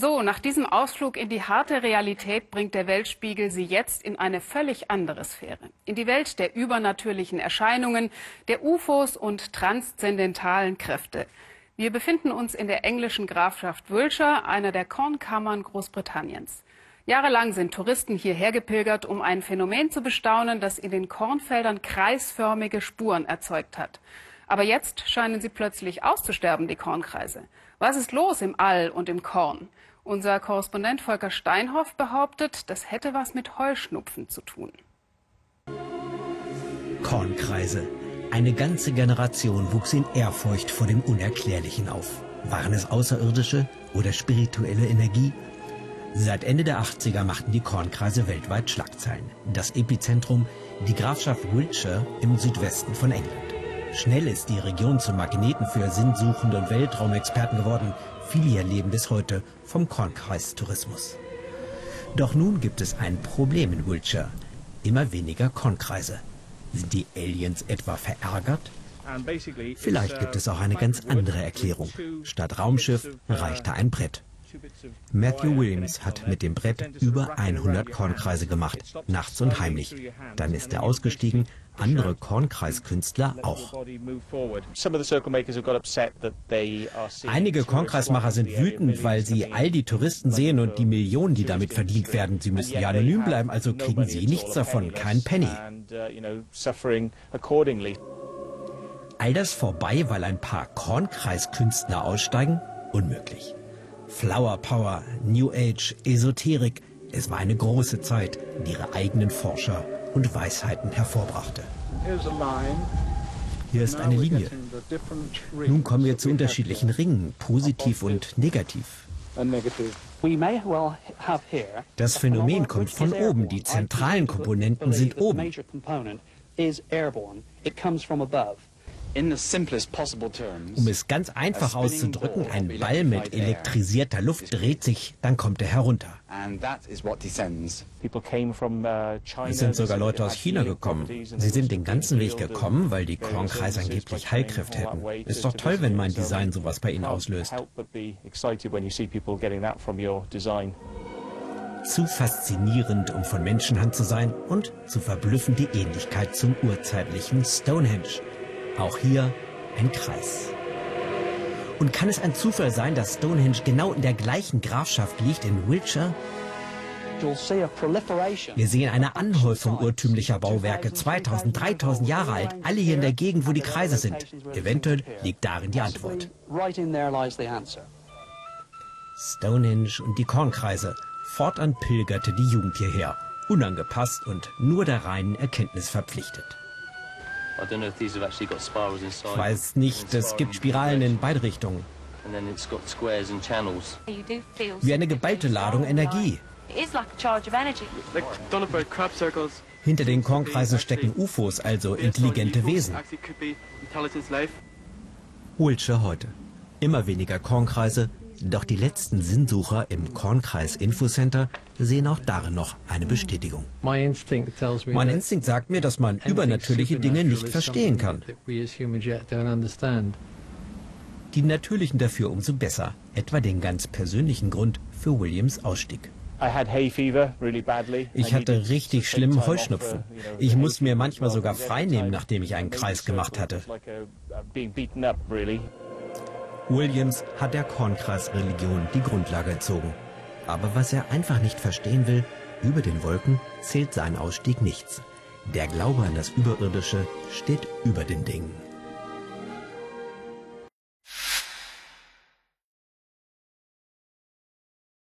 So, nach diesem Ausflug in die harte Realität bringt der Weltspiegel Sie jetzt in eine völlig andere Sphäre. In die Welt der übernatürlichen Erscheinungen, der UFOs und transzendentalen Kräfte. Wir befinden uns in der englischen Grafschaft Wiltshire, einer der Kornkammern Großbritanniens. Jahrelang sind Touristen hierher gepilgert, um ein Phänomen zu bestaunen, das in den Kornfeldern kreisförmige Spuren erzeugt hat. Aber jetzt scheinen sie plötzlich auszusterben, die Kornkreise. Was ist los im All und im Korn? Unser Korrespondent Volker Steinhoff behauptet, das hätte was mit Heuschnupfen zu tun. Kornkreise. Eine ganze Generation wuchs in Ehrfurcht vor dem Unerklärlichen auf. Waren es Außerirdische oder spirituelle Energie? Seit Ende der 80er machten die Kornkreise weltweit Schlagzeilen. Das Epizentrum, die Grafschaft Wiltshire im Südwesten von England. Schnell ist die Region zum Magneten für Sinnsuchende und Weltraumexperten geworden. Viele hier leben bis heute vom Kornkreistourismus. Doch nun gibt es ein Problem in Wiltshire. Immer weniger Kornkreise. Sind die Aliens etwa verärgert? Vielleicht gibt es auch eine ganz andere Erklärung. Statt Raumschiff reicht da ein Brett. Matthew Williams hat mit dem Brett über 100 Kornkreise gemacht, nachts und heimlich. Dann ist er ausgestiegen, andere Kornkreiskünstler auch. Einige Kornkreismacher sind wütend, weil sie all die Touristen sehen und die Millionen, die damit verdient werden. Sie müssen ja anonym bleiben, also kriegen sie nichts davon, kein Penny. All das vorbei, weil ein paar Kornkreiskünstler aussteigen? Unmöglich. Flower Power, New Age, Esoterik. Es war eine große Zeit, die ihre eigenen Forscher und Weisheiten hervorbrachte. Hier ist eine Linie. Nun kommen wir zu unterschiedlichen Ringen, positiv und negativ. Das Phänomen kommt von oben, die zentralen Komponenten sind oben. Um es ganz einfach auszudrücken, ein Ball mit elektrisierter Luft dreht sich, dann kommt er herunter. Uh, es sind sogar Leute aus China gekommen. Sie sind den ganzen Weg gekommen, weil die Kornkreise angeblich Heilkräfte hätten. Ist doch toll, wenn mein Design sowas bei Ihnen auslöst. Zu faszinierend, um von Menschenhand zu sein und zu verblüffend die Ähnlichkeit zum urzeitlichen Stonehenge. Auch hier ein Kreis. Und kann es ein Zufall sein, dass Stonehenge genau in der gleichen Grafschaft liegt, in Wiltshire? Wir sehen eine Anhäufung urtümlicher Bauwerke, 2000, 3000 Jahre alt, alle hier in der Gegend, wo die Kreise sind. Eventuell liegt darin die Antwort. Stonehenge und die Kornkreise. Fortan pilgerte die Jugend hierher, unangepasst und nur der reinen Erkenntnis verpflichtet. Ich weiß nicht, es gibt Spiralen in beide Richtungen. Wie eine geballte Ladung Energie. Hinter den Kornkreisen stecken UFOs, also intelligente Wesen. Wiltshire heute. Immer weniger Kornkreise, doch die letzten Sinnsucher im Kornkreis Infocenter sehen auch darin noch eine Bestätigung. Mein Instinkt sagt mir, dass man übernatürliche Dinge nicht verstehen kann. Die natürlichen dafür umso besser, etwa den ganz persönlichen Grund für Williams Ausstieg. Ich hatte richtig schlimmen Heuschnupfen. Ich musste mir manchmal sogar frei nehmen, nachdem ich einen Kreis gemacht hatte. Williams hat der Kornkreisreligion die Grundlage entzogen. Aber was er einfach nicht verstehen will, über den Wolken zählt sein Ausstieg nichts. Der Glaube an das Überirdische steht über den Dingen.